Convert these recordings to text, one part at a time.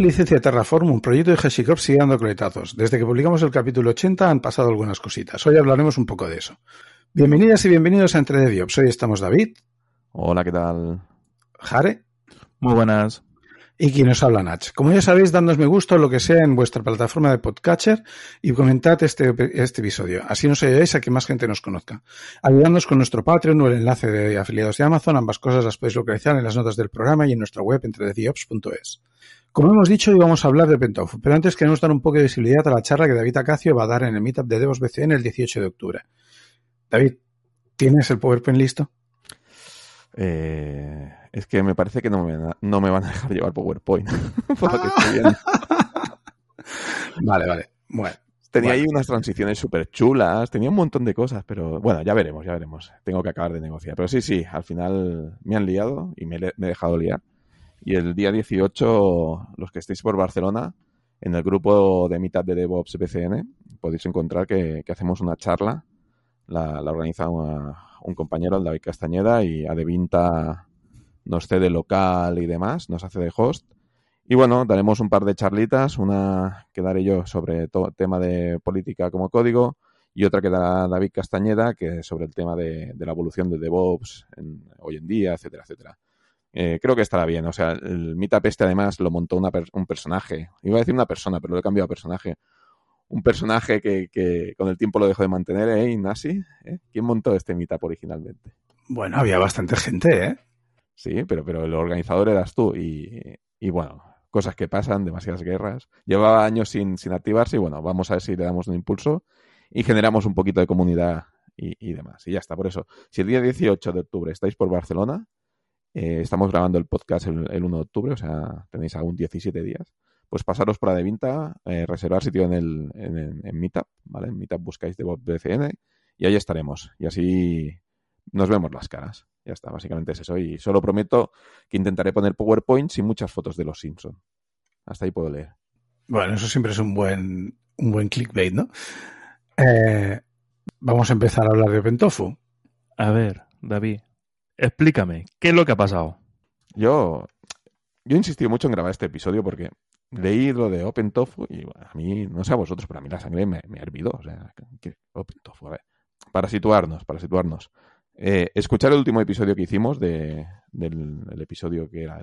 de licencia de Terraform, un proyecto de HashiCorp sigue dando coletazos. Desde que publicamos el capítulo 80 han pasado algunas cositas. Hoy hablaremos un poco de eso. Bienvenidas y bienvenidos a Entre de Diops. Hoy estamos David. Hola, ¿qué tal? Jare. Muy buenas. Y quien nos habla, Nach. Como ya sabéis, dadnos me gusta lo que sea en vuestra plataforma de podcatcher y comentad este, este episodio. Así nos ayudáis a que más gente nos conozca. Ayudadnos con nuestro Patreon o el enlace de afiliados de Amazon. Ambas cosas las podéis localizar en las notas del programa y en nuestra web entrediops.es. Como hemos dicho, hoy vamos a hablar de Pentofu, pero antes queremos dar un poco de visibilidad a la charla que David Acacio va a dar en el Meetup de Devos BCN el 18 de octubre. David, ¿tienes el PowerPoint listo? Eh, es que me parece que no me, no me van a dejar llevar PowerPoint. vale, vale. Bueno. Tenía ahí unas transiciones súper chulas, tenía un montón de cosas, pero bueno, ya veremos, ya veremos. Tengo que acabar de negociar. Pero sí, sí, al final me han liado y me, me he dejado liar. Y el día 18, los que estéis por Barcelona, en el grupo de mitad de DevOps BCN, podéis encontrar que, hacemos una charla. La, organiza un compañero, el David Castañeda, y Adevinta nos cede local y demás, nos hace de host. Y bueno, daremos un par de charlitas, una que daré yo sobre todo tema de política como código y otra que dará David Castañeda, que es sobre el tema de, la evolución de DevOps hoy en día, etcétera, etcétera. Eh, creo que estará bien. O sea, el Meetup este además lo montó un personaje. Iba a decir una persona, pero lo he cambiado a personaje. Un personaje que, con el tiempo lo dejó de mantener, ¿eh, Nasi? ¿Eh? ¿Quién montó este Meetup originalmente? Bueno, había bastante gente, ¿eh? Sí, pero, pero el organizador eras tú. Y, bueno, cosas que pasan, demasiadas guerras. Llevaba años sin, sin activarse y bueno, vamos a ver si le damos un impulso y generamos un poquito de comunidad y, y demás. Y ya está, por eso. Si el día 18 de octubre estáis por Barcelona, eh, estamos grabando el podcast el, 1 de octubre, o sea, tenéis aún 17 días. Pues pasaros por la de Vinta, eh, reservar sitio en el en, Meetup, ¿vale? En Meetup buscáis de BCN y ahí estaremos. Y así nos vemos las caras. Ya está, básicamente es eso. Y solo prometo que intentaré poner PowerPoints y muchas fotos de los Simpson. Hasta ahí puedo leer. Bueno, eso siempre es un buen, un buen clickbait, ¿no? Eh, vamos a empezar a hablar de Pentofu. A ver, David, Explícame, ¿qué es lo que ha pasado? Yo, yo he insistido mucho en grabar este episodio porque leí lo de Open Tofu y a mí, no sé a vosotros, pero a mí la sangre me, ha hervido. O sea, Open Tofu, a ver. Para situarnos, para situarnos. Eh, escuchar el último episodio que hicimos de, del episodio que era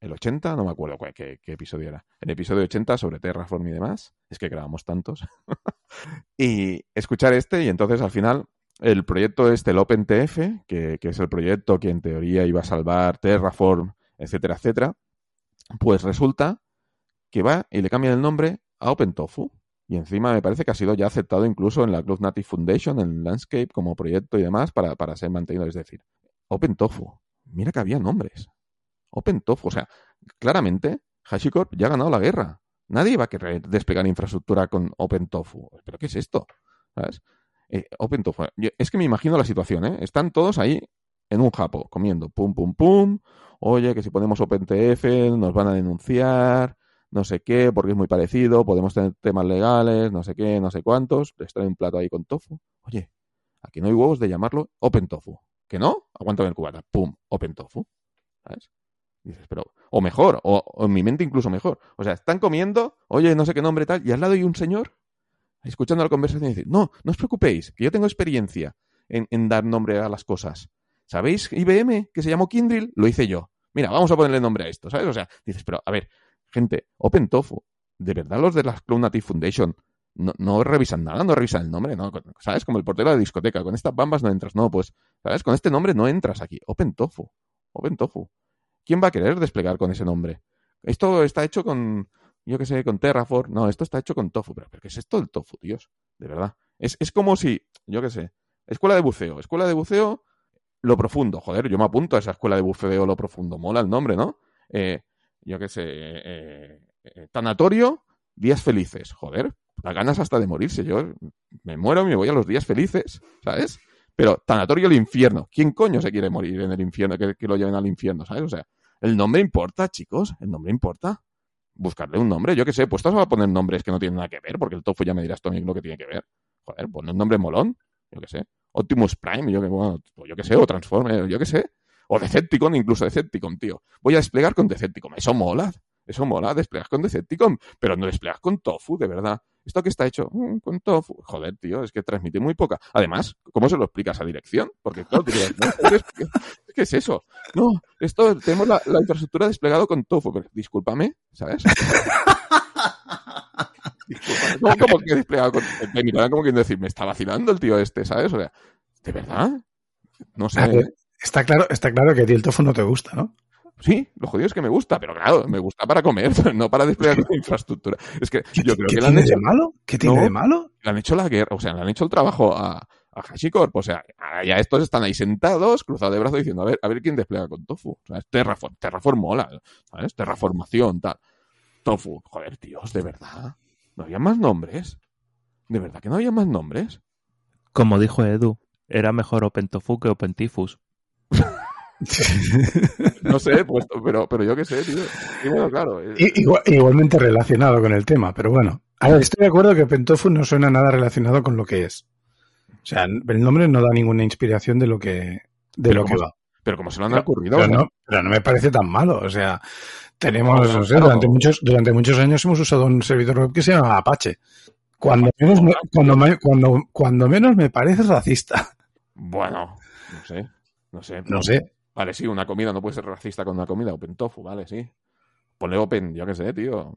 el, 80, no me acuerdo qué, qué, episodio era. El episodio 80 sobre Terraform y demás. Es que grabamos tantos. y escuchar este y entonces al final el proyecto este, el OpenTF, que, es el proyecto que en teoría iba a salvar Terraform, etcétera, etcétera, pues resulta que va y le cambian el nombre a OpenTofu. Y encima me parece que ha sido ya aceptado incluso en la Cloud Native Foundation, en Landscape, como proyecto y demás, para, para ser mantenido. Es decir, OpenTofu. Mira que había nombres. OpenTofu. O sea, claramente, HashiCorp ya ha ganado la guerra. Nadie va a querer desplegar infraestructura con OpenTofu. ¿Pero qué es esto? ¿Sabes? Eh, OpenTofu. Es que me imagino la situación, ¿eh? Están todos ahí en un japo, comiendo, pum, pum, pum. Oye, que si ponemos OpenTF nos van a denunciar, no sé qué, porque es muy parecido, podemos tener temas legales, no sé qué, no sé cuántos. Les traen un plato ahí con tofu. Oye, aquí no hay huevos de llamarlo OpenTofu. ¿Que no? Aguántame el cubata. Pum, OpenTofu. ¿Sabes? Dices, pero, o mejor, o, o, en mi mente incluso mejor. O sea, están comiendo, oye, no sé qué nombre tal, y al lado hay un señor escuchando la conversación y decir, no, no os preocupéis, que yo tengo experiencia en, dar nombre a las cosas. ¿Sabéis IBM que se llamó Kindle? Lo hice yo. Mira, vamos a ponerle nombre a esto, ¿sabes? O sea, dices, pero a ver, gente, OpenTofu, ¿de verdad los de la Cloud Native Foundation no, no, revisan nada, no revisan el nombre, ¿no? ¿Sabes? Como el portero de la discoteca, con estas bambas no entras. No, pues, ¿sabes? Con este nombre no entras aquí. OpenTofu. OpenTofu. ¿Quién va a querer desplegar con ese nombre? Esto está hecho con, yo qué sé, con Terraform. No, esto está hecho con tofu. Pero, ¿qué es esto del tofu, Dios? De verdad. Es, es como si, yo qué sé, escuela de buceo. Escuela de buceo, lo profundo. Joder, yo me apunto a esa escuela de buceo, lo profundo. Mola el nombre, ¿no? Eh, yo qué sé, eh, eh, tanatorio, días felices. Joder, las ganas hasta de morirse. Yo me muero y me voy a los días felices, ¿sabes? Pero tanatorio el infierno. ¿Quién coño se quiere morir en el infierno? Que, que lo lleven al infierno, ¿sabes? O sea, el nombre importa, chicos. El nombre importa buscarle un nombre. Yo qué sé, pues vas a poner nombres que no tienen nada que ver, porque el tofu ya me dirás tú lo que tiene que ver. Joder, pon un nombre molón, yo qué sé. Optimus Prime, yo que, bueno, yo qué sé, o Transformer, yo qué sé. O Decepticon, incluso Decepticon, tío. Voy a desplegar con Decepticon. Eso mola. Eso mola, desplegas con Decepticon, pero no desplegas con Tofu, de verdad. ¿Esto qué está hecho? Mm, con Tofu. Joder, tío, es que transmite muy poca. Además, ¿cómo se lo explicas a dirección? Porque, claro, dirías, no, ¿qué es eso? No, esto, tenemos la, la infraestructura desplegado con Tofu. Pero, discúlpame, ¿sabes? ¿Cómo, cómo que desplegado con Me miraban como quien decir, me está vacilando el tío este, ¿sabes? O sea, ¿de verdad? No sé. A ver, está claro, está claro que a ti el tofu no te gusta, ¿no? Sí, lo jodido es que me gusta, pero claro, me gusta para comer, no para desplegar la infraestructura. Es que ¿Qué, yo creo qué que le han tiene hecho, de malo? ¿Qué tiene No. de malo? le han hecho la guerra, o sea, le han hecho el trabajo a, a HashiCorp. O sea, ahora ya estos están ahí sentados, cruzados de brazos, diciendo, a ver, a ver quién despliega con Tofu. O sea, es Terraform, Terraform mola, ¿sabes? Terraformación, tal. Tofu, joder, tíos, de verdad. ¿No había más nombres? ¿De verdad que no había más nombres? Como dijo Edu, era mejor OpenTofu que OpenTifus. No sé, pues, pero, pero yo qué sé, tío. Y bueno, claro. eh, igual- igualmente relacionado con el tema, pero bueno. A ver, estoy de acuerdo que Pentofu no suena nada relacionado con lo que es. O sea, el nombre no da ninguna inspiración de lo que, de lo que va. pero como se lo han Pero, ocurrido. pero no, pero no me parece tan malo. O sea, tenemos, No, durante muchos, durante muchos años hemos usado un servidor web que se llama Apache. Cuando menos me, cuando, me- cuando, cuando menos me parece racista. Bueno, no sé. No sé. No sé. Vale, sí, una comida no puede ser racista con una comida. Open tofu, vale, sí. Ponle open, yo qué sé, tío.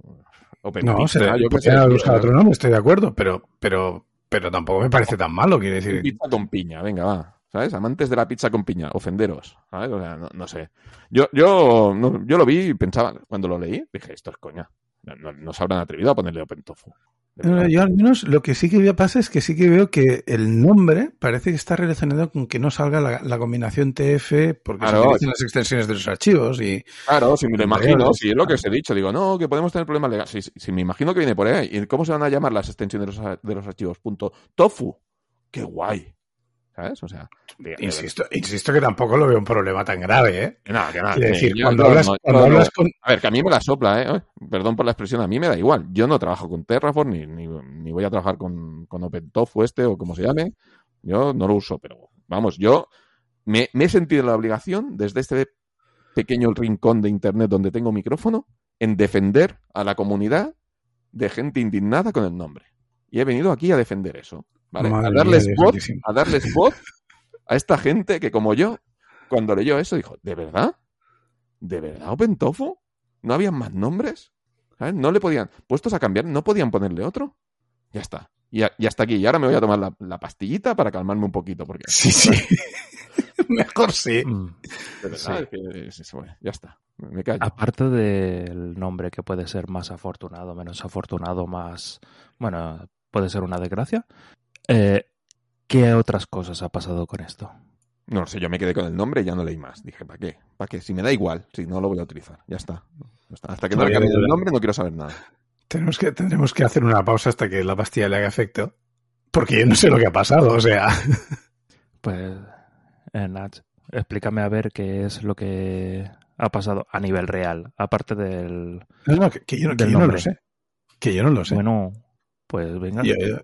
Open No, pizza, se le yo qué sé. buscado otro nombre, estoy de acuerdo, pero, pero, pero tampoco me parece tan malo, quiere decir. Pizza con piña, venga, va. ¿Sabes? Amantes de la pizza con piña, ofenderos. ¿Sabes? O sea, no, no sé. Yo, yo, no- yo lo vi y pensaba, cuando lo leí, dije, esto es coña. No, no- no se habrán atrevido a ponerle open tofu. No. Yo al menos lo que sí que pasa es que sí que veo que el nombre parece que está relacionado con que no salga la, la combinación TF porque Claro. se utilizan las extensiones de los archivos y Claro, si me lo imagino, si es lo que os he dicho, digo, no, que podemos tener problemas legales. Si, me imagino que viene por ahí, ¿y cómo se van a llamar las extensiones de los, de los archivos? Punto tofu. Qué guay. ¿Sabes? O sea, de- de- insisto, insisto que tampoco lo veo un problema tan grave, ¿eh? nada, que nada. Que decir, yo- cuando yo hablas, no- cuando no- hablas con A ver, que a mí me la sopla, ¿eh? Perdón por la expresión, a mí me da igual. Yo no trabajo con Terraform ni, ni, ni voy a trabajar con, con OpenTofu este o como se llame. Yo no lo uso, pero vamos, yo me, me he sentido la obligación desde este pequeño rincón de Internet donde tengo micrófono en defender a la comunidad de gente indignada con el nombre. Y he venido aquí a defender eso. A voz, santísimo. a darles voz a esta gente que como yo, cuando leyó eso, dijo, ¿de verdad? ¿De verdad OpenTofu? ¿No habían más nombres? ¿Sabes? No le podían, puestos a cambiar, no podían ponerle otro. Ya está. Y, a- y hasta aquí. Y ahora me voy a tomar la, la pastillita para calmarme un poquito, porque Sí, sí. Mejor sí. Mm. Sí. es que bueno, ya está. Me callo. Aparte del nombre que puede ser más afortunado, menos afortunado, más... Bueno, puede ser una desgracia. Eh, ¿Qué otras cosas ha pasado con esto? No lo sé, yo me quedé con el nombre y ya no leí más. Dije, ¿para qué? ¿Para qué? Si me da igual, si no lo voy a utilizar. Ya está. Ya está. Hasta que no le me- el nombre no quiero saber nada. Tenemos que, tendremos que hacer una pausa hasta que la pastilla le haga efecto. Porque yo no sé lo que ha pasado, o sea. Pues, eh, Nach, explícame a ver qué es lo que ha pasado a nivel real, aparte del... No, no, que, que yo, no- que Del yo no lo nombre. sé. Que yo no lo sé. Bueno, pues venga. Yo, yo-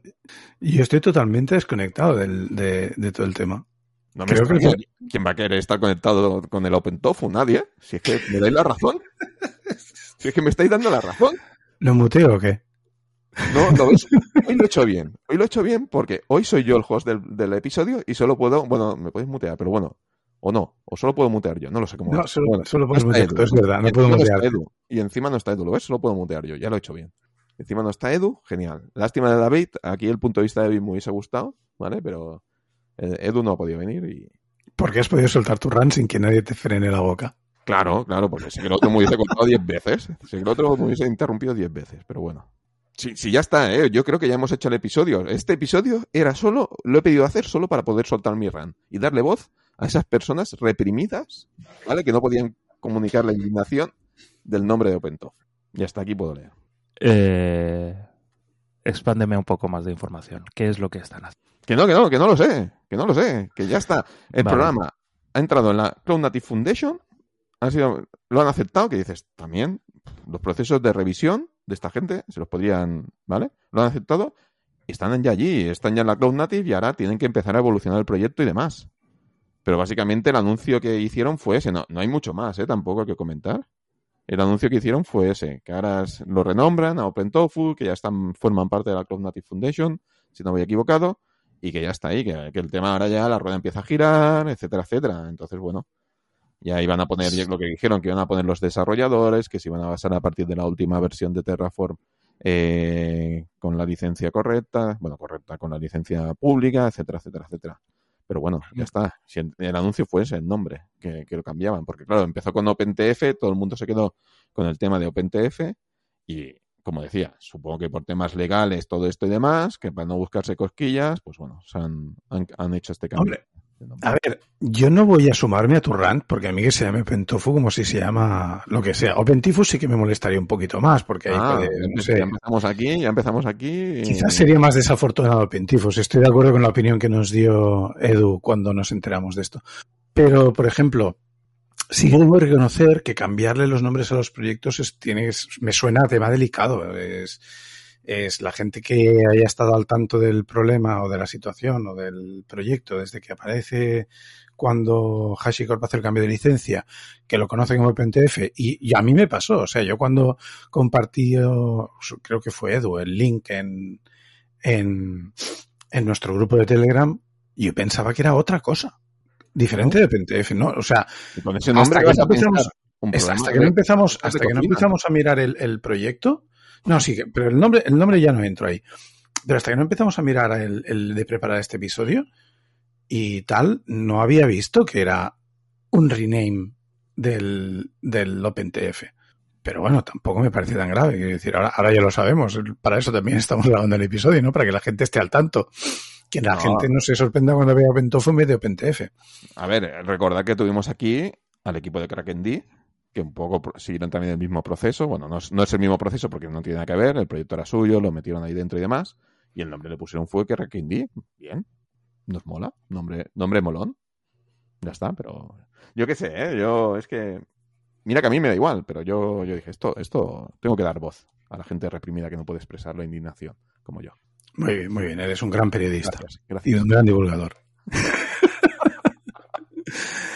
yo estoy totalmente desconectado del, de, de todo el tema. No me Creo que-. ¿Quién va a querer estar conectado con el OpenTofu? Nadie. Si es que me dais la razón. Si es que me estáis dando la razón. ¿Lo muteo o qué? No, ¿lo ves? Hoy lo he hecho bien. Hoy lo he hecho bien porque hoy soy yo el host del, del episodio y solo puedo. Bueno, me podéis mutear, pero bueno. O no. O solo puedo mutear yo. No lo sé cómo. No, solo, Bueno, solo no puedes está mutear. Edu. Es verdad, no Y puedo encima mutear. Edu. Y encima no está Edu. ¿Lo ves? Solo puedo mutear yo. Ya lo he hecho bien. Encima no está Edu. Genial. Lástima de David. Aquí el punto de vista de David me hubiese gustado. ¿Vale? Pero eh, Edu no ha podido venir y. Porque has podido soltar tu run sin que nadie te frene la boca. Claro, claro, porque que el otro me hubiese contado 10 veces. Sé que el otro me hubiese interrumpido 10 veces, pero bueno. Sí, sí, ya está, ¿eh? Yo creo que ya hemos hecho el episodio. Este episodio era solo, lo he pedido hacer solo para poder soltar mi run y darle voz a esas personas reprimidas, ¿vale? Que no podían comunicar la indignación del nombre de OpenTOF. Y hasta aquí puedo leer. Eh, expándeme un poco más de información. ¿Qué es lo que están haciendo? Que no, que no, que no lo sé, que no lo sé, que ya está. El Vale. programa ha entrado en la Cloud Native Foundation, han sido, lo han aceptado, que dices, también los procesos de revisión de esta gente se los podrían, ¿vale? Lo han aceptado y están ya allí, están ya en la Cloud Native y ahora tienen que empezar a evolucionar el proyecto y demás. Pero básicamente el anuncio que hicieron fue ese, no, no hay mucho más, ¿eh? Tampoco que comentar. El anuncio que hicieron fue ese, que ahora lo renombran a OpenTofu, que ya están, forman parte de la Cloud Native Foundation, si no he equivocado, y que ya está ahí, que, que el tema ahora ya la rueda empieza a girar, etcétera, etcétera. Entonces, bueno, ya iban a poner lo que dijeron, que iban a poner los desarrolladores, que se iban a basar a partir de la última versión de Terraform eh, con la licencia correcta, bueno, correcta, con la licencia pública, etcétera, etcétera, etcétera. Pero bueno, ya está. Si el, el anuncio fue ese, el nombre, que, que lo cambiaban. Porque claro, empezó con OpenTF, todo el mundo se quedó con el tema de OpenTF y, como decía, supongo que por temas legales, todo esto y demás, que para no buscarse cosquillas, pues bueno, se han, han, han hecho este cambio. Hombre, a ver, yo no voy a sumarme a tu rant, porque a mí que se llame OpenTofu como si se llama lo que sea. OpenTifu sí que me molestaría un poquito más, porque ahí Ah, puede, ya no sé, ya empezamos aquí, ya empezamos aquí. quizás sería más desafortunado OpenTifu. si Estoy de acuerdo con la opinión que nos dio Edu cuando nos enteramos de esto. Pero, por ejemplo, sí que debo reconocer que cambiarle los nombres a los proyectos es, tiene, es- me suena a tema delicado. Es, es la gente que haya estado al tanto del problema o de la situación o del proyecto desde que aparece cuando HashiCorp hace el cambio de licencia, que lo conoce como OpenTF, y, y a mí me pasó, o sea, yo cuando compartí, creo que fue Edu, el link en, en, en nuestro grupo de Telegram, yo pensaba que era otra cosa, diferente de OpenTF, ¿no? O sea, Y con ese nombre hasta que no empezamos, hasta que no empezamos, hasta que no empezamos a mirar el, el proyecto, no, sí, pero el nombre, el nombre ya no entro ahí. Pero hasta que no empezamos a mirar el, el de preparar este episodio y tal, no había visto que era un rename del, del OpenTF. Pero bueno, tampoco me parece tan grave. Quiero decir, ahora, ahora ya lo sabemos. Para eso también estamos grabando el episodio, ¿no? Para que la gente esté al tanto. Que la No. gente no se sorprenda cuando vea OpenTofu en vez de OpenTF. A ver, recordad que tuvimos aquí al equipo de KrakenD, que un poco siguieron también el mismo proceso. Bueno, no es, no es el mismo proceso porque no tiene nada que ver, el proyecto era suyo, lo metieron ahí dentro y demás, y el nombre le pusieron fue KrakenD. Bien, nos mola, nombre, nombre molón. Ya está, pero yo qué sé, ¿eh? yo es que... Mira que a mí me da igual, pero yo, yo dije, esto, esto tengo que dar voz a la gente reprimida que no puede expresar la indignación, como yo. Muy bien, muy bien. Eres un gran periodista. Gracias, y un gran divulgador.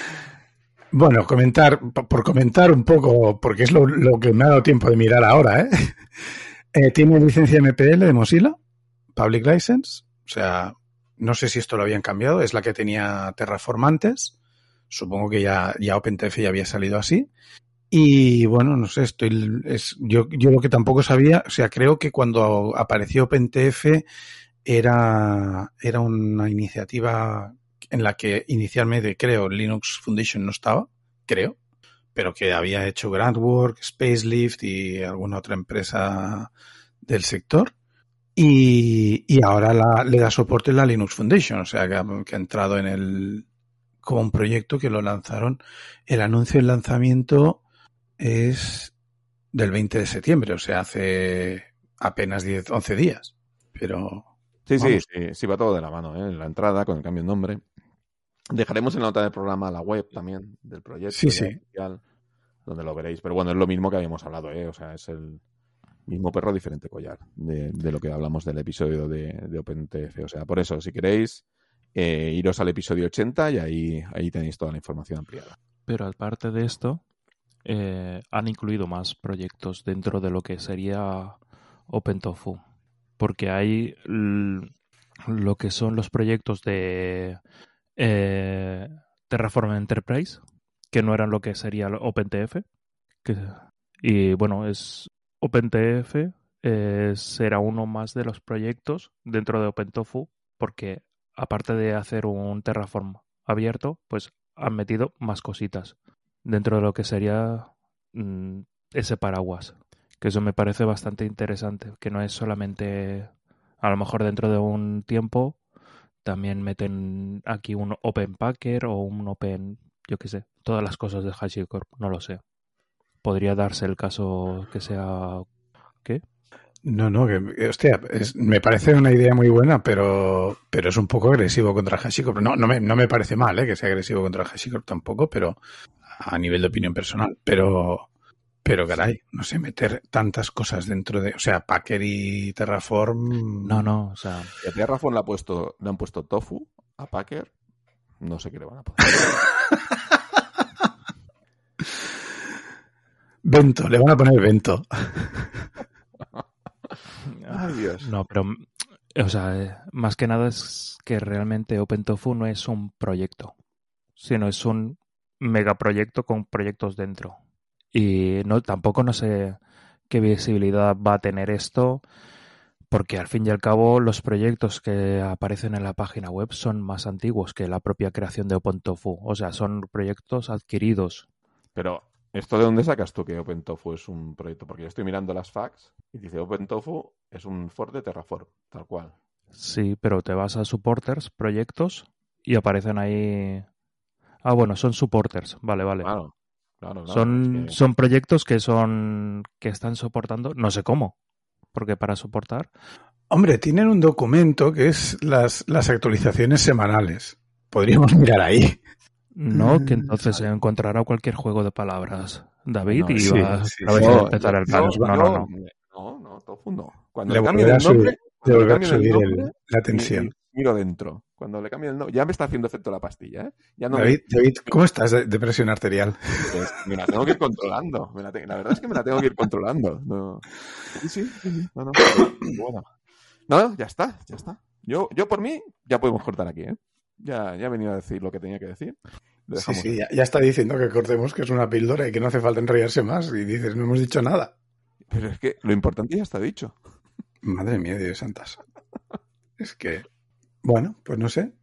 bueno, comentar, por comentar un poco, porque es lo, lo que me ha dado tiempo de mirar ahora, ¿eh? Eh, Tiene licencia MPL de Mozilla, Public License, o sea, no sé si esto lo habían cambiado, es la que tenía Terraform antes, supongo que ya, ya OpenTF ya había salido así. Y bueno, no sé, estoy, es, yo, yo lo que tampoco sabía, o sea, creo que cuando apareció OpenTF era, era una iniciativa en la que inicialmente creo Linux Foundation no estaba, creo, pero que había hecho Grantwork, Spacelift y alguna otra empresa del sector. Y, y ahora la- le da soporte la Linux Foundation, o sea, que ha, que ha entrado en el, como un proyecto que lo lanzaron. El anuncio del lanzamiento es del 20 de septiembre, o sea, hace apenas 10, 11 días. Pero Sí, sí, sí, va todo de la mano, ¿eh? La entrada con el cambio de nombre. Dejaremos en la nota del programa la web también del proyecto. Sí, ya sí. oficial, donde lo veréis. Pero bueno, es lo mismo que habíamos hablado, ¿eh? O sea, es el mismo perro, diferente collar de, de lo que hablamos del episodio de, de OpenTF. O sea, por eso, si queréis, eh, iros al episodio 80 y ahí, ahí tenéis toda la información ampliada. Pero aparte de esto, eh, han incluido más proyectos dentro de lo que sería OpenTofu. Porque hay lo que son los proyectos de eh, Terraform Enterprise, que no eran lo que sería OpenTF. Y bueno, es OpenTF eh, será uno más de los proyectos dentro de OpenTofu, porque aparte de hacer un Terraform abierto, pues han metido más cositas dentro de lo que sería mm, ese paraguas. Que eso me parece bastante interesante, que no es solamente, a lo mejor dentro de un tiempo, también meten aquí un Open Packer o un Open, yo qué sé, todas las cosas de HashiCorp, no lo sé. Podría darse el caso que sea... ¿Qué? No, no, que, hostia, es- me parece una idea muy buena, pero, pero es un poco agresivo contra HashiCorp. No, no me, no me parece mal, ¿eh? que sea agresivo contra HashiCorp tampoco, pero a nivel de opinión personal. Pero, pero caray, no sé, meter tantas cosas dentro de, o sea, Packer y Terraform. No, no, o sea, a Terraform le, ha puesto, le han puesto tofu a Packer, no sé qué le van a poner. Vento, le van a poner Vento. Ay, Dios. No, pero, o sea, eh, más que nada es que realmente OpenTofu no es un proyecto, sino es un megaproyecto con proyectos dentro. Y no, tampoco no sé qué visibilidad va a tener esto, porque al fin y al cabo los proyectos que aparecen en la página web son más antiguos que la propia creación de OpenTofu. O sea, son proyectos adquiridos. Pero, ¿esto de dónde sacas tú que OpenTofu es un proyecto? Porque yo estoy mirando las facts y dice OpenTofu es un for de Terraform, tal cual. Sí, pero te vas a supporters, proyectos, y aparecen ahí. Ah, bueno, son supporters. Vale, vale. Claro, claro, claro, son, es que- son proyectos que son. que están soportando. No sé cómo. Porque para soportar. Hombre, tienen un documento que es las, las actualizaciones semanales. Podríamos mirar ahí. No, que Mm, entonces se encontrará cualquier juego de palabras. David, No, y sí, va sí, a sí. empezar el caos. No, no, no. No, no, Tofu no. Cuando Le le el nombre, Le volverá a el subir el- la tensión. Mi- miro dentro. Cuando le cambien el nombre, ya me está haciendo efecto la pastilla, ¿eh? Ya no me- David, David, ¿cómo estás de, de presión arterial? Pues me la tengo que ir controlando. Me la, te- la verdad es que me la tengo que ir controlando. No. Sí, sí, sí, sí. No, no. Bueno. No, ya está, ya está. Yo, yo por mí, ya podemos cortar aquí, ¿eh? Ya, ya he venido a decir lo que tenía que decir. Sí, sí, ya, ya está diciendo que cortemos, que es una píldora y que no hace falta enrollarse más. Y dices, no hemos dicho nada. Pero es que lo importante ya está dicho. Madre mía, Dios santas. Es que, bueno, pues no sé.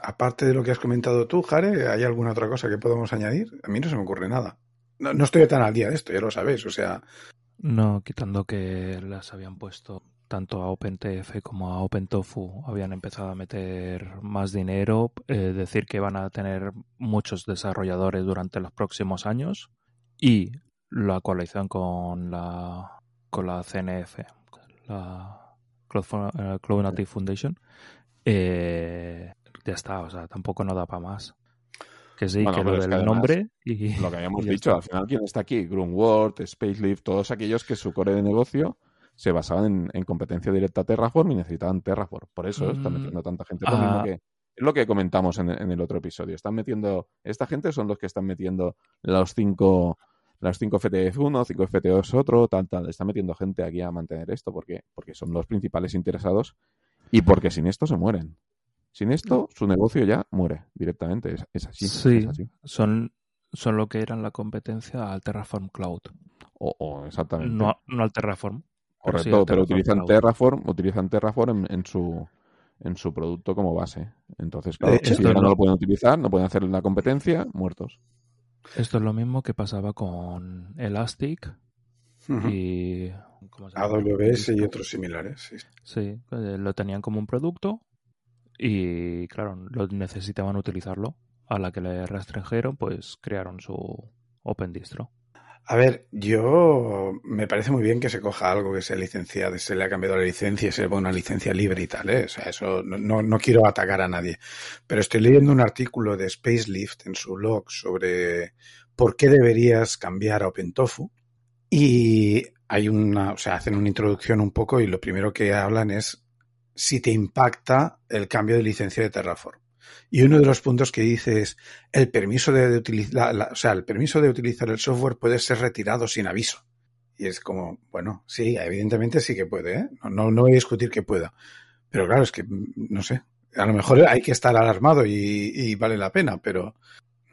Aparte de lo que has comentado tú, Jare, ¿hay alguna otra cosa que podamos añadir? A mí no se me ocurre nada. No, no estoy tan al día de esto, ya lo sabéis. O sea, No, quitando que las habían puesto tanto a OpenTF como a OpenTofu, habían empezado a meter más dinero, eh, decir que van a tener muchos desarrolladores durante los próximos años y la coalición con la con la CNF, la Cloud, eh, Cloud Native Foundation, eh, ya está, o sea, tampoco no da para más. Que sí, Bueno, que lo es del que nombre y Lo que habíamos dicho, al final, ¿quién está aquí? Grunwald, Spacelift, todos aquellos que su core de negocio se basaban en, en competencia directa a Terraform y necesitaban Terraform. Por eso están Mm, metiendo tanta gente. Es lo, ah. que, es lo que comentamos en, en el otro episodio. Están metiendo, esta gente son los que están metiendo los cinco, las cinco FTF uno, cinco FTOs otro, tal, tal. Están metiendo gente aquí a mantener esto porque, porque son los principales interesados y porque sin esto se mueren. Sin esto, su negocio ya muere directamente. Es, es así. Sí. es así. son, son lo que eran la competencia al Terraform Cloud. O, o exactamente. No, no al Terraform. pero sí Correcto, pero utilizan Cloud. Terraform, utilizan Terraform en, en su en su producto como base. Entonces, claro, si ya no lo pueden utilizar, no pueden hacer la competencia, muertos. Esto es lo mismo que pasaba con Elastic y ¿cómo se llama? AWS y otros similares. sí. Sí, eh, lo tenían como un producto y claro, lo necesitaban utilizarlo. A la que le restringieron, pues crearon su Open Distro. A ver, yo me parece muy bien que se coja algo que sea licenciado, se le ha cambiado la licencia y se le ponga una licencia libre y tal, ¿eh? O sea, eso no, no, no quiero atacar a nadie. Pero estoy leyendo un artículo de Spacelift en su blog sobre por qué deberías cambiar a OpenTofu. Y hay una, o sea, hacen una introducción un poco y lo primero que hablan es si te impacta el cambio de licencia de Terraform. Y uno de los puntos que dice es el permiso de, de utilizar, o sea, el permiso de utilizar el software puede ser retirado sin aviso. Y es como, bueno, sí, evidentemente sí que puede, ¿eh? No, no, voy a discutir que pueda. Pero claro, es que, no sé, a lo mejor hay que estar alarmado y, vale la pena, pero.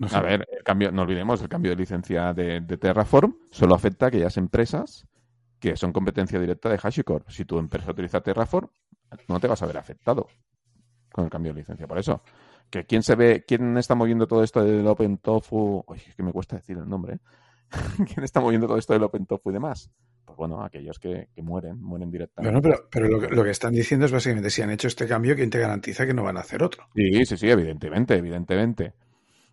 A ver, el cambio, no olvidemos, el cambio de licencia de Terraform solo afecta a aquellas empresas que son competencia directa de HashiCorp. Si tu empresa utiliza Terraform, no te vas a ver afectado con el cambio de licencia. Por eso, que quién se ve, quién está moviendo todo esto del OpenTofu, Uy, es que me cuesta decir el nombre, ¿eh? ¿Quién está moviendo todo esto del OpenTofu y demás? Pues bueno, aquellos que, que mueren, mueren directamente. Bueno, pero, pero lo, que- lo que están diciendo es básicamente si han hecho este cambio, ¿quién te garantiza que no van a hacer otro? Sí, sí, sí, evidentemente, evidentemente.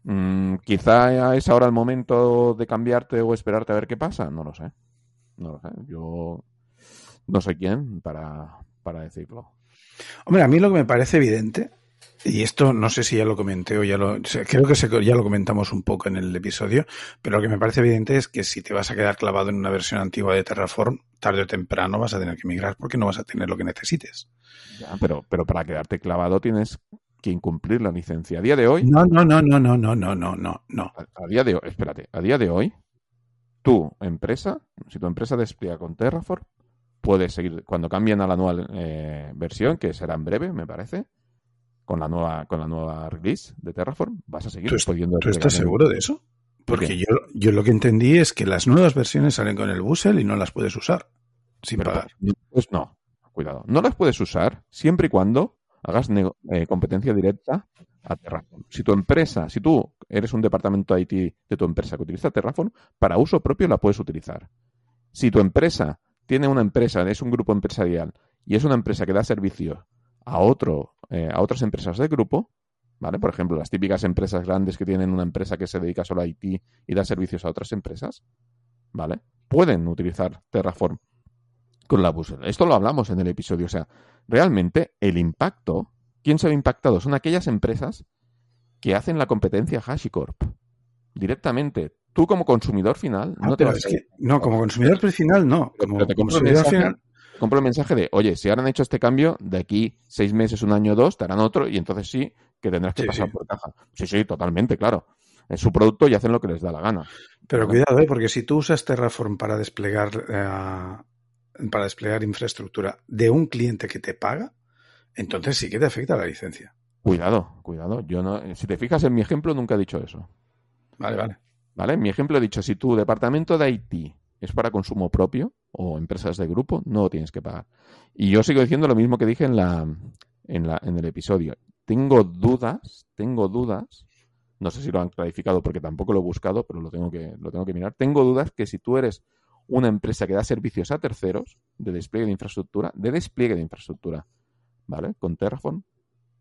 Mm, quizá es ahora el momento de cambiarte o esperarte a ver qué pasa. No lo sé. No lo sé. Yo no soy quién para, para decirlo. Hombre, a mí lo que me parece evidente, y esto no sé si ya lo comenté o ya lo, creo que se- ya lo comentamos un poco en el episodio, pero lo que me parece evidente es que si te vas a quedar clavado en una versión antigua de Terraform, tarde o temprano vas a tener que migrar porque no vas a tener lo que necesites. Ya, pero, pero para quedarte clavado tienes que incumplir la licencia. A día de hoy, No, no, no, no, no, no, no, no, no, no. a, a día de hoy, espérate, a día de hoy, tu empresa, si tu empresa despliega con Terraform, puedes seguir, cuando cambien a la nueva eh, versión, que será en breve, me parece, con la nueva, con la nueva release de Terraform, vas a seguir ¿Tú, pudiendo. ¿tú estás seguro de eso? Porque yo, yo lo que entendí es que las nuevas versiones salen con el Busel y no las puedes usar sin Pero, pagar. Pues no, cuidado. No las puedes usar siempre y cuando hagas eh, competencia directa a Terraform. Si tu empresa, si tú eres un departamento IT de tu empresa que utiliza Terraform, para uso propio la puedes utilizar. Si tu empresa tiene una empresa, es un grupo empresarial y es una empresa que da servicio a otro, eh, a otras empresas del grupo, ¿vale? Por ejemplo, las típicas empresas grandes que tienen una empresa que se dedica solo a IT y da servicios a otras empresas, ¿vale? Pueden utilizar Terraform con la búsqueda. Esto lo hablamos en el episodio. O sea, realmente el impacto, ¿quién se ve impactado? Son aquellas empresas que hacen la competencia HashiCorp directamente. Tú como consumidor final Ah, no te vas es a... que- no, como consumidor final no. Como pero te compro el consumidor mensaje, final, compro el mensaje de, oye, si ahora han hecho este cambio, de aquí seis meses, un año, dos, te harán otro y entonces sí que tendrás que Sí, pasar sí. por caja. Sí, sí, totalmente, claro. Es su producto y hacen lo que les da la gana. Pero cuidado, ¿eh? porque si tú usas Terraform para desplegar, eh, para desplegar infraestructura de un cliente que te paga, entonces sí que te afecta la licencia. Cuidado, cuidado. Yo no, si te fijas en mi ejemplo, nunca he dicho eso. Vale, vale. ¿Vale? En mi ejemplo he dicho, si tu departamento de IT es para consumo propio o empresas de grupo, no lo tienes que pagar. Y yo sigo diciendo lo mismo que dije en, la, en, la, en el episodio. Tengo dudas, tengo dudas, no sé si lo han clarificado porque tampoco lo he buscado, pero lo tengo que, lo tengo que mirar. Tengo dudas que si tú eres una empresa que da servicios a terceros de despliegue de infraestructura, de despliegue de infraestructura, ¿vale? Con Terraform,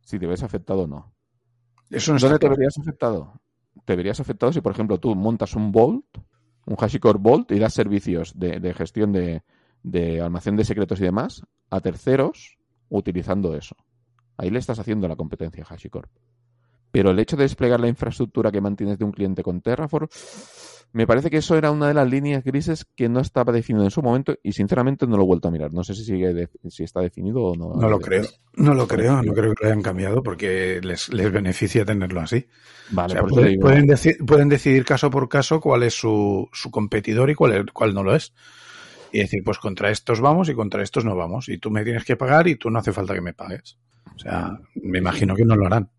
si te ves afectado o no. Eso no ¿Dónde te claro. verías afectado? Te verías afectado si, por ejemplo, tú montas un Vault, un HashiCorp Vault y das servicios de, de gestión de, de almacén de secretos y demás a terceros utilizando eso. Ahí le estás haciendo la competencia a HashiCorp. Pero el hecho de desplegar la infraestructura que mantienes de un cliente con Terraform, me parece que eso era una de las líneas grises que no estaba definido en su momento y sinceramente no lo he vuelto a mirar. No sé si sigue de- si está definido o no. No lo creo. No lo creo, no creo que lo hayan cambiado porque les, les beneficia tenerlo así. Vale, O sea, por eso te pueden, digo. pueden deci- pueden decidir caso por caso cuál es su, su competidor y cuál, es- cuál no lo es. Y decir, pues contra estos vamos y contra estos no vamos. Y tú me tienes que pagar y tú no hace falta que me pagues. O sea, me imagino que no lo harán.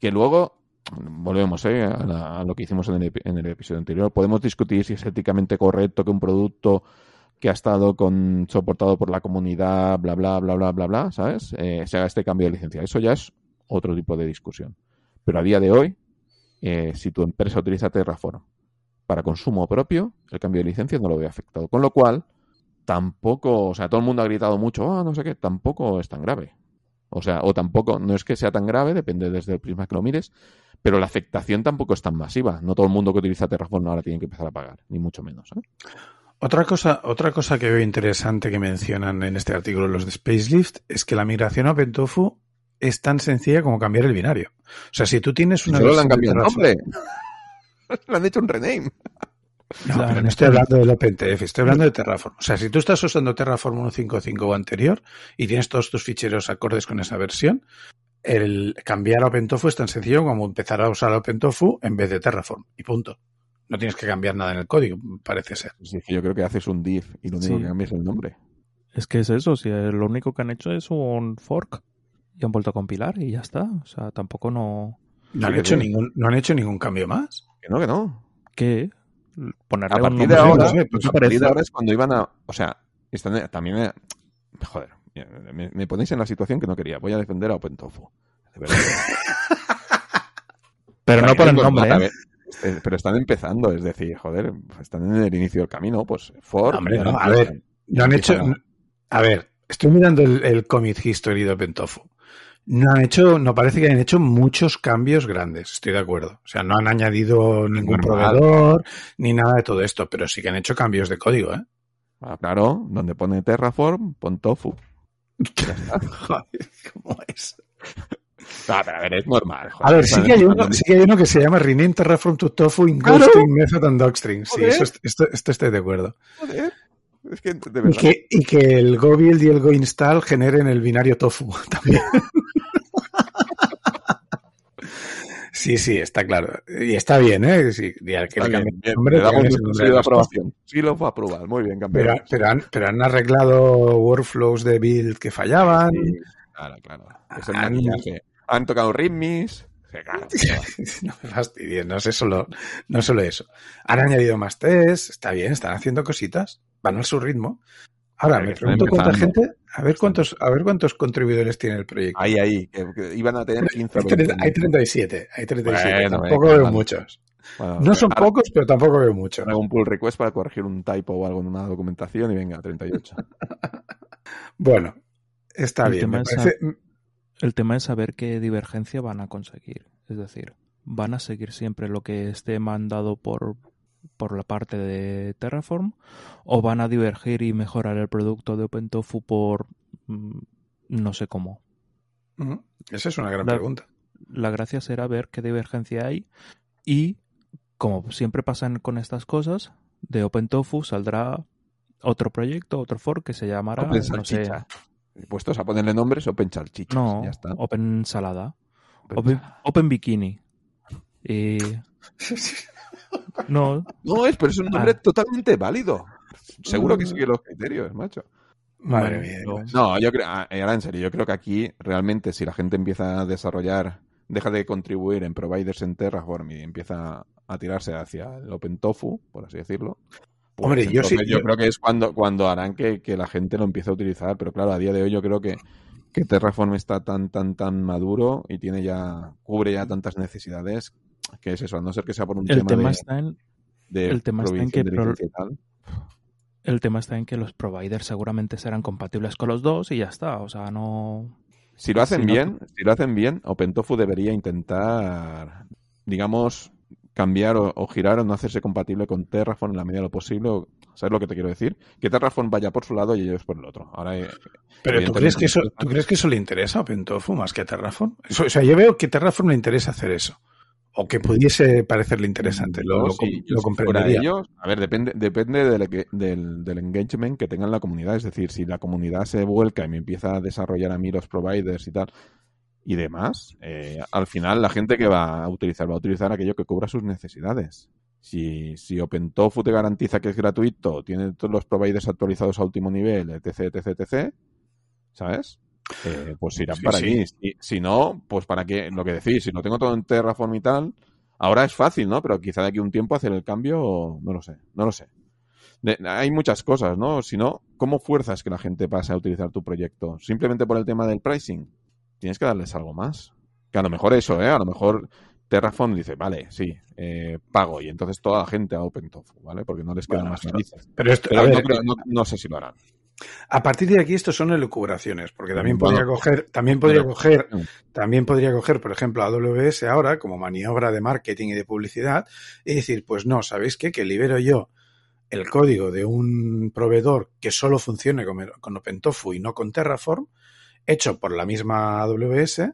que luego volvemos ¿eh? a, la- a lo que hicimos en el, en el episodio anterior. Podemos discutir si es éticamente correcto que un producto que ha estado con, soportado por la comunidad, bla, bla, bla, bla, bla, bla, ¿sabes? Eh, se haga este cambio de licencia. Eso ya es otro tipo de discusión. Pero a día de hoy, eh, si tu empresa utiliza Terraform para consumo propio, el cambio de licencia no lo ve afectado. Con lo cual, tampoco, o sea, todo el mundo ha gritado mucho, ah, no sé qué, tampoco es tan grave. O sea, o tampoco, no es que sea tan grave, depende desde el prisma que lo mires, pero la afectación tampoco es tan masiva. No todo el mundo que utiliza Terraform ahora tiene que empezar a pagar, ni mucho menos. ¿eh? Otra cosa, otra cosa que veo interesante que mencionan en este artículo los de Spacelift es que la migración a OpenTofu es tan sencilla como cambiar el binario. O sea, si tú tienes una Solo le han cambiado el nombre. le han hecho un rename. No, Claro, pero no estoy hablando del OpenTF, estoy hablando de Terraform. O sea, si tú estás usando Terraform 1.5.5 o anterior y tienes todos tus ficheros acordes con esa versión, el cambiar a OpenTofu es tan sencillo como empezar a usar OpenTofu en vez de Terraform. Y punto. No tienes que cambiar nada en el código, parece ser. Que yo creo que haces un div y lo único Sí. que cambias es el nombre. Es que es eso, si lo único que han hecho es un fork y han vuelto a compilar y ya está. O sea, tampoco no... No han, Sí, hecho sí. ningún, no han hecho ningún cambio más. Que no, que no. ¿Qué? Ponerle A un partir de nombre, ahora, no sé, ¿no pues te a partir parece? de ahora es cuando iban a. O sea, están también. Joder, me, me ponéis en la situación que no quería. Voy a defender a OpenTofu. De verdad. Pero no por el nombre, ¿eh? eh, Pero están empezando, es decir, joder, están en el inicio del camino, pues Ford. Hombre, no, a ver, No han hecho. A ver, estoy mirando el, el commit history de OpenTofu. No han hecho, no parece que hayan hecho muchos cambios grandes, estoy de acuerdo. O sea, no han añadido ningún proveedor ni nada de todo esto, pero sí que han hecho cambios de código, ¿eh? Ah, claro, donde pone Terraform, pon Tofu. Joder, ¿cómo es? Ah, pero a ver, es normal. A ver, sí que, hay uno, sí que hay uno que se llama Rename Terraform to Tofu in Claro. Ghosting Method and Docstring. Sí, Joder. eso, esto, esto estoy de acuerdo. Joder, es que de Y verdad. que, y que el Go Build y el Go Install generen el binario tofu también. Sí, sí, está claro. Y está bien, ¿eh? Sí, y al que Está bien, bien, nombre, le damos de cosas. aprobación. Sí lo fue a aprobar. Muy bien, campeón. Pero, pero, han, pero han arreglado workflows de build que fallaban. Sí, claro, claro. Es el Han- maquillaje. Han tocado ritmis. No me fastidies, no es solo, no solo eso. Han añadido más test, está bien, están haciendo cositas, van a su ritmo. Ahora, me pregunto cuánta gente, a ver cuántos, a ver cuántos contribuidores tiene el proyecto. Ahí, ahí. Que, que iban a tener 15 o Hay, 20. tre- hay 37, hay 37, Bueno, tampoco venga, veo vale. muchos. Bueno, No son ahora pocos, pero tampoco veo muchos. Hago un pull request para corregir un typo o algo en una documentación y venga, 38. Bueno, está El bien. tema Me es parece, El tema es saber qué divergencia van a conseguir. Es decir, ¿van a seguir siempre lo que esté mandado por, por la parte de Terraform? ¿O van a divergir y mejorar el producto de OpenTofu por mm, no sé cómo? Esa es una gran La- pregunta. La gracia será ver qué divergencia hay y, como siempre pasan con estas cosas, de OpenTofu saldrá otro proyecto, otro fork que se llamará, Open no sé. Puestos a ponerle nombres, Open Salchichas. no, Ya está. Open Salada, Open- Open, Open Bikini. Y no, No, es, pero es un nombre Ah. totalmente válido. Seguro que sigue los criterios, macho. Madre mía. No, yo creo, ah, ahora en serio, yo creo que aquí realmente si la gente empieza a desarrollar, deja de contribuir en providers en Terraform y empieza a tirarse hacia el OpenTofu, por así decirlo. pues Hombre, yo sí- yo- creo que es cuando, cuando harán que, que la gente lo empiece a utilizar, pero claro, a día de hoy yo creo que, que Terraform está tan, tan, tan maduro y tiene ya, cubre ya tantas necesidades que es eso, a no ser que sea por un el tema, tema de, está en de el tema está en que pro- el tema está en que los providers seguramente serán compatibles con los dos y ya está, o sea, no Si lo hacen Si no- bien, si lo hacen bien, OpenTofu debería intentar, digamos, cambiar o, o girar o no hacerse compatible con Terraform en la medida de lo posible. o- ¿Sabes lo que te quiero decir? Que Terraform vaya por su lado y ellos por el otro. Ahora, eh, Pero ¿tú crees, que eso, ¿tú crees que eso le interesa a OpenTofu más que a Terraform? Eso- o sea, yo veo que Terraform le interesa hacer eso. O que pudiese parecerle interesante. Lo, lo, comprendería. ellos, a ver, depende, depende del, que- del, del engagement que tenga la comunidad. Es decir, si la comunidad se vuelca y me empieza a desarrollar a mí los providers y tal y demás, eh, al final la gente que va a utilizar va a utilizar aquello que cubra sus necesidades. Si, si OpenTofu te garantiza que es gratuito, tiene todos los providers actualizados a último nivel, etc, etc, etc, ¿sabes? Eh, pues irán Sí, para sí. allí. Si, si no, pues para qué, lo que decís, si lo tengo todo en Terraform y tal, ahora es fácil, ¿no? Pero quizá de aquí a un tiempo hacer el cambio, no lo sé, no lo sé. De- hay muchas cosas, ¿no? Si no, ¿cómo fuerzas que la gente pase a utilizar tu proyecto? Simplemente por el tema del pricing. Tienes que darles algo más. Que a lo mejor eso, ¿eh? A lo mejor Terraform dice, vale, sí, eh, pago. Y entonces toda la gente a OpenTofu, ¿vale? Porque no les queda Bueno, más pero-. Pero esto, Pero ver, no, creo- no- no sé si lo harán. A partir de aquí esto son elucubraciones, porque también Bueno, podría coger, también podría pero- coger, Mm. también podría coger, por ejemplo, AWS ahora como maniobra de marketing y de publicidad y decir, pues no, ¿sabéis qué? Que libero yo el código de un proveedor que solo funcione con, con OpenTofu y no con Terraform, hecho por la misma AWS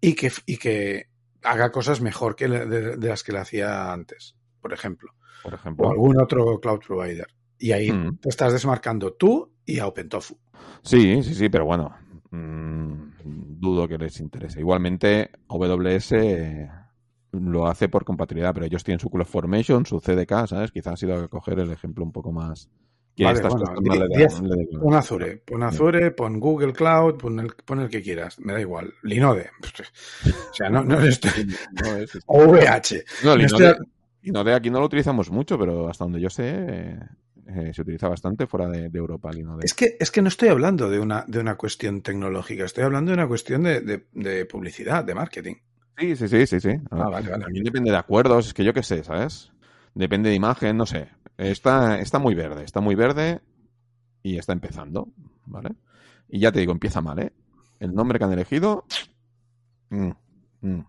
y que, y que haga cosas mejor que de, de las que le hacía antes, por ejemplo, Por o ejemplo. algún otro cloud provider. Y ahí Mm. te estás desmarcando tú y a OpenTofu. Sí, sí, sí, pero bueno, mm, dudo que les interese. Igualmente, AWS eh, lo hace por compatibilidad, pero ellos tienen su CloudFormation, su CDK, ¿sabes? Quizás ha sido coger el ejemplo un poco más... Que Vale, estas bueno, le le dan- Pon Azure, pon Azure, pon Google Cloud, pon el, pon el que quieras, me da igual. Linode. O sea, no, no estoy. No, es- es- OVH. no, No Linode, estoy- Linode aquí no lo utilizamos mucho, pero hasta donde yo sé eh, se utiliza bastante fuera de, de Europa. Es que, es que no estoy hablando de una, de una cuestión tecnológica, estoy hablando de una cuestión de, de- de publicidad, de marketing. Sí, sí, sí, sí, sí. Ah, vale, vale. También depende de acuerdos, es que yo qué sé, ¿sabes? Depende de imagen, no sé. Está, está muy verde, está muy verde y está empezando, ¿vale? Y ya te digo, empieza mal, ¿eh? El nombre que han elegido, mm, mm,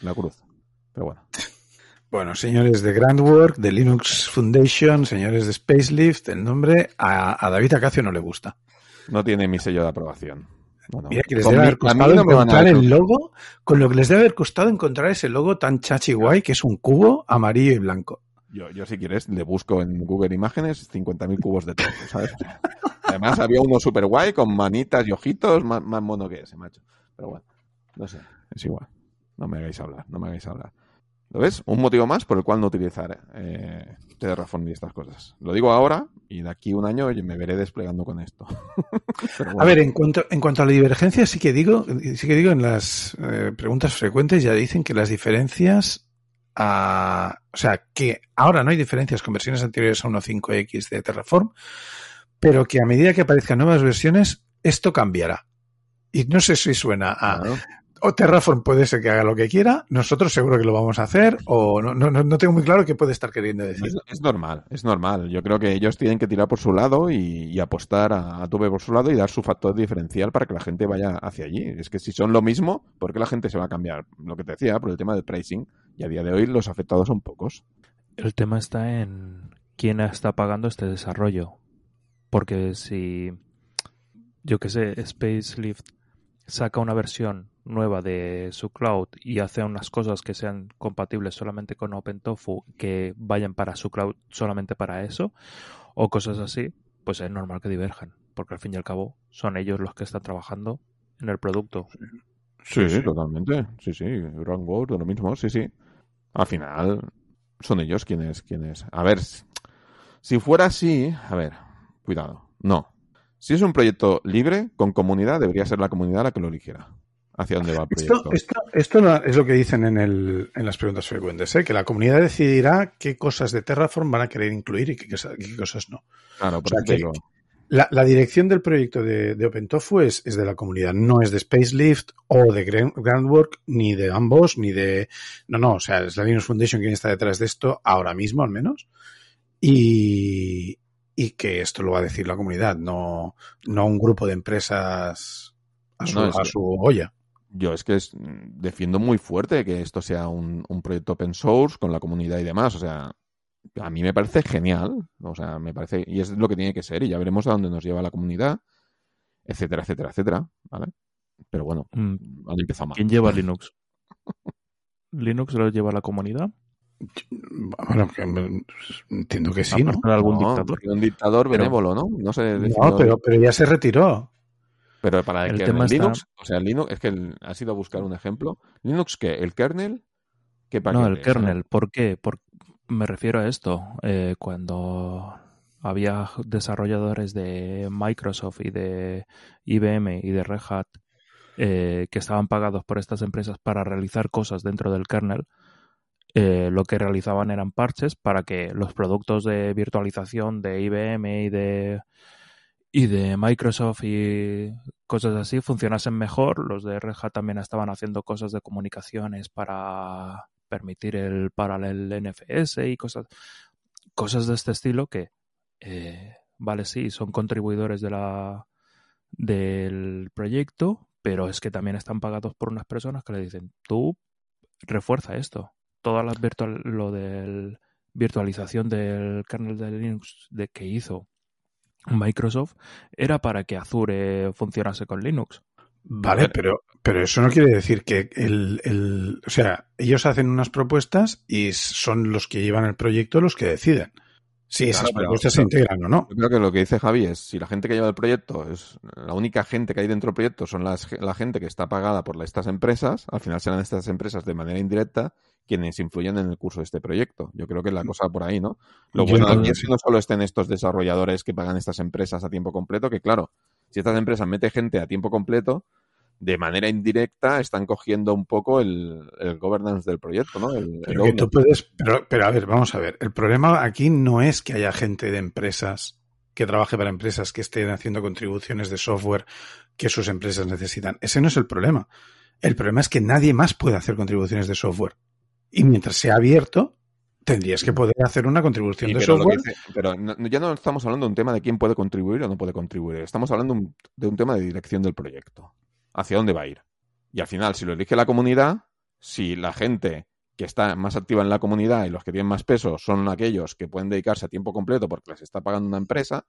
la cruz. Pero bueno. Bueno, señores de Grandwork, de Linux Foundation, señores de Spacelift, el nombre a, a David Acacio no le gusta. No tiene mi sello de aprobación. Bueno, Mira que les debe haber costado no encontrar el logo, con lo que les debe haber costado encontrar ese logo tan chachi guay que es un cubo amarillo y blanco. Yo, yo, si quieres, le busco en Google Imágenes 50.000 cubos de trozo, ¿sabes? Además, había uno super guay con manitas y ojitos, más, más mono que ese, macho. Pero bueno, no sé, es igual. no me hagáis hablar, no me hagáis hablar. ¿Lo ves? Un motivo más por el cual no utilizar eh, Terraform y estas cosas. Lo digo ahora y de aquí un año me veré desplegando con esto. bueno. A ver, en cuanto, en cuanto a la divergencia, sí que digo, sí que digo en las eh, preguntas frecuentes ya dicen que las diferencias, a, o sea, que ahora no hay diferencias con versiones anteriores a 1.5x de Terraform, pero que a medida que aparezcan nuevas versiones, esto cambiará. Y no sé si suena a claro o Terraform puede ser que haga lo que quiera, nosotros seguro que lo vamos a hacer, o no, no, no tengo muy claro qué puede estar queriendo decir. Es, es, normal, es normal. Yo creo que ellos tienen que tirar por su lado y, y apostar a, a, Tuve por su lado y dar su factor diferencial para que la gente vaya hacia allí. Es que si son lo mismo, ¿por qué la gente se va a cambiar? Lo que te decía, por el tema del pricing, y a día de hoy los afectados son pocos. El tema está en quién está pagando este desarrollo. Porque si, yo que sé, Spacelift saca una versión nueva de su cloud y hace unas cosas que sean compatibles solamente con OpenTofu, que vayan para su cloud solamente para eso, o cosas así, pues es normal que diverjan, porque al fin y al cabo son ellos los que están trabajando en el producto. Sí, sí. totalmente. Sí, sí, Word, lo mismo, sí, sí. Al final son ellos quienes, quienes. A ver, si fuera así, a ver, cuidado. No. Si es un proyecto libre, con comunidad, debería ser la comunidad la que lo eligiera hacia dónde va el proyecto. Esto, esto, esto es lo que dicen en, el, en las preguntas frecuentes, ¿eh? que la comunidad decidirá qué cosas de Terraform van a querer incluir y qué, qué cosas no. Claro, o sea, que la, la, dirección del proyecto de, de OpenTofu es, es, de la comunidad, no es de Spacelift o de Groundwork, ni de ambos, ni de... No, no, o sea, es la Linux Foundation quien está detrás de esto, ahora mismo al menos. Y, y que esto lo va a decir la comunidad, no, no un grupo de empresas a su, no, a su olla. Yo es que es, defiendo muy fuerte que esto sea un, un, proyecto open source con la comunidad y demás. O sea, a mí me parece genial. O sea, me parece, y es lo que tiene que ser, y ya veremos a dónde nos lleva la comunidad, etcétera, etcétera, etcétera. ¿Vale? Pero bueno, mm. han empezado mal. ¿Quién lleva Linux? ¿Linux lo lleva la comunidad? Bueno, entiendo que sí, ¿no? algún no, dictador. Un dictador benévolo, ¿no? No sé. No, pero, pero ya se retiró. Pero para el que tema Linux, está... o sea, Linux, es que el, ha sido a buscar un ejemplo. Linux, ¿qué? ¿El kernel? ¿Qué no, el kernel. ¿Por qué? Por, me refiero a esto. Eh, cuando había desarrolladores de Microsoft y de IBM y de Red Hat eh, que estaban pagados por estas empresas para realizar cosas dentro del kernel, eh, lo que realizaban eran parches para que los productos de virtualización de IBM y de y de Microsoft y cosas así funcionasen mejor. Los de Red Hat también estaban haciendo cosas de comunicaciones para permitir el paralel NFS y cosas, cosas de este estilo que, eh, vale, sí, son contribuidores de la, del proyecto, pero es que también están pagados por unas personas que le dicen, tú refuerza esto. Todas las virtual, lo del virtualización del kernel de Linux de que hizo Microsoft era para que Azure funcionase con Linux. Vale, pero, pero eso no quiere decir que el, el, o sea, ellos hacen unas propuestas y son los que llevan el proyecto los que deciden sí, esas claro, propuestas se integran o no. Yo creo que lo que dice Javi es, si la gente que lleva el proyecto es la única gente que hay dentro del proyecto son las, la gente que está pagada por estas empresas, al final serán estas empresas de manera indirecta quienes influyen en el curso de este proyecto. Yo creo que la cosa por ahí, ¿no? Lo bueno aquí es que no solo estén estos desarrolladores que pagan estas empresas a tiempo completo, que claro, si estas empresas meten gente a tiempo completo, de manera indirecta están cogiendo un poco el, el governance del proyecto, ¿no? El, pero, el que tú puedes, pero, pero a ver, vamos a ver. El problema aquí no es que haya gente de empresas que trabaje para empresas que estén haciendo contribuciones de software que sus empresas necesitan. Ese no es el problema. El problema es que nadie más puede hacer contribuciones de software. Y mientras sea abierto, tendrías que poder hacer una contribución sí, de pero software. Dice, pero no, ya no estamos hablando de un tema de quién puede contribuir o no puede contribuir. Estamos hablando de un tema de dirección del proyecto hacia dónde va a ir. Y al final, si lo elige la comunidad, si la gente que está más activa en la comunidad y los que tienen más peso son aquellos que pueden dedicarse a tiempo completo porque les está pagando una empresa,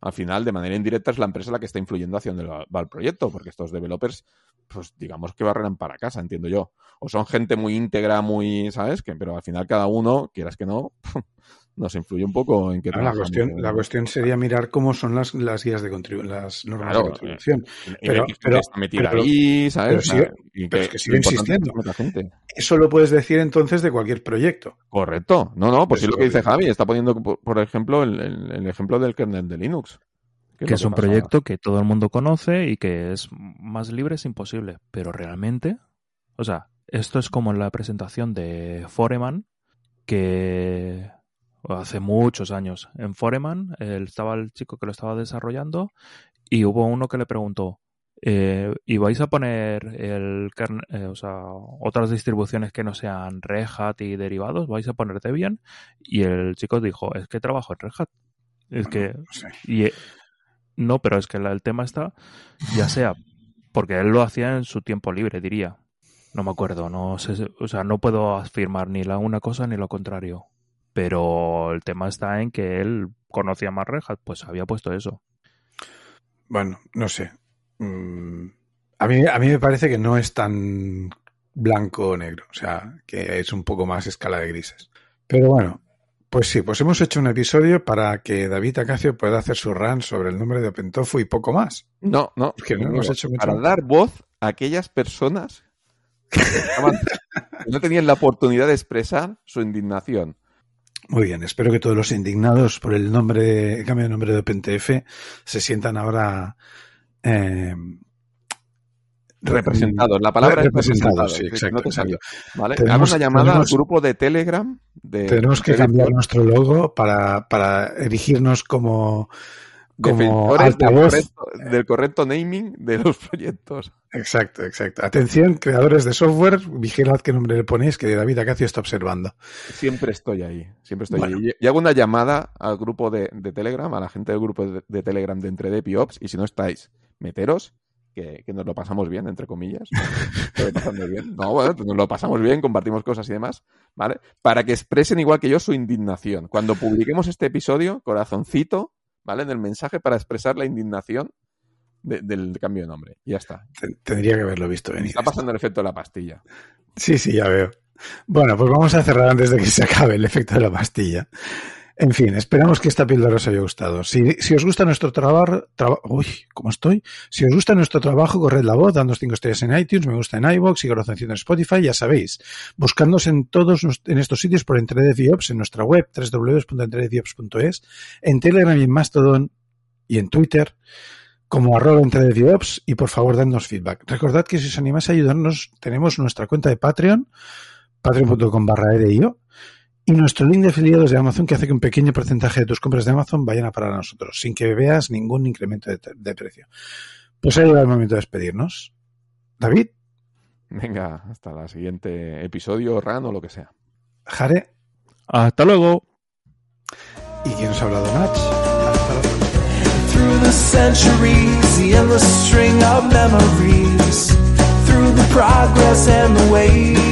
al final, de manera indirecta, es la empresa la que está influyendo hacia dónde va el proyecto, porque estos developers, pues digamos que barreran para casa, entiendo yo. O son gente muy íntegra, muy, ¿sabes? Que, pero al final cada uno, quieras que no, nos influye un poco en qué Ah, la, cuestión, la cuestión sería mirar cómo son las, las guías de contribución, las normas Claro, de contribución. Y pero- que pero- está metida pero- ahí, ¿sabes? sigue- y pero es que sigue insistiendo. que gente. Eso lo puedes decir entonces de cualquier proyecto. Correcto. No, no, pues sí Eso lo que dice. Javi. Está poniendo, por, por ejemplo, el, el- el ejemplo del kernel de Linux. ¿Qué que es un pasa proyecto que todo el mundo conoce y que es más libre es imposible. Pero realmente, o sea, esto es como en la presentación de Foreman, que hace muchos años. En Foreman él estaba el chico que lo estaba desarrollando y hubo uno que le preguntó, eh, ¿y vais a poner el eh, o sea, otras distribuciones que no sean Red Hat y derivados? ¿Vais a poner Debian? Y el chico dijo, es que trabajo en Red Hat. Es que No sé. y eh, no, pero es que la- el tema está, ya sea, porque él lo hacía en su tiempo libre, diría. No me acuerdo, no sé, o sea, no puedo afirmar ni la una cosa ni lo contrario. Pero el tema está en que él conocía más Red Hat, pues había puesto eso. Bueno, no sé. Mm, a, mí, a mí me parece que no es tan blanco o negro. O sea, que es un poco más escala de grises. Pero bueno, pues sí, pues hemos hecho un episodio para que David Acacio pueda hacer su run sobre el nombre de OpenTofu y poco más. No, no. Es que no no, hemos hecho mucho Para más. dar voz a aquellas personas que, estaban- que no tenían la oportunidad de expresar su indignación. Muy bien, espero que todos los indignados por el nombre, el cambio de nombre de OpenTF se sientan ahora eh, Representados. La palabra es representados. representados. Sí, exacto, no te exacto. salió. ¿Vale? Tenemos- una llamada tenemos- al grupo de Telegram. De, Tenemos que cambiar nuestro logo para, para erigirnos como, como del altavoz. correcto, del correcto naming de los proyectos. Exacto, exacto. Atención, creadores de software, vigilad qué nombre le ponéis, que David Acacio está observando. Siempre estoy ahí, siempre estoy Bueno. ahí. Y hago una llamada al grupo de, de Telegram, a la gente del grupo de, de Telegram de Entre Dep y Ops, y si no estáis, meteros, que, que nos lo pasamos bien, entre comillas. Estoy pasando bien. No, bueno, pues nos lo pasamos bien, compartimos cosas y demás, ¿vale? Para que expresen igual que yo su indignación. Cuando publiquemos este episodio, corazoncito, ¿vale? En el mensaje para expresar la indignación de- del cambio de nombre. Y ya está. Ten- Tendría que haberlo visto venir. está pasando el efecto de la pastilla. Sí, sí, ya veo. Bueno, pues vamos a cerrar antes de que se acabe el efecto de la pastilla. En fin, esperamos que esta píldora os haya gustado. Si, si os gusta nuestro trabajo, uy, ¿cómo estoy? Si os gusta nuestro trabajo, corred la voz, dándonos cinco estrellas en iTunes, me gusta en iVoox y corazoncito en Spotify, ya sabéis. Buscándonos en todos en estos sitios por Ops, en nuestra web, www.entredezyops.es, en Telegram y en Mastodon y en Twitter, como arroba Entredez y por favor, dadnos feedback. Recordad que si os animáis a ayudarnos, tenemos nuestra cuenta de Patreon, patreon.com barra y nuestro link de afiliados de Amazon que hace que un pequeño porcentaje de tus compras de Amazon vayan a parar a nosotros, sin que veas ningún incremento de, de precio. Pues ha llegado el momento de despedirnos. David, Venga, hasta el siguiente episodio, RAN o lo que sea. Jare Hasta luego. y quien os ha hablado, Nach. Hasta la próxima. Through the centuries, the endless string of memories. Through the progress and the waste.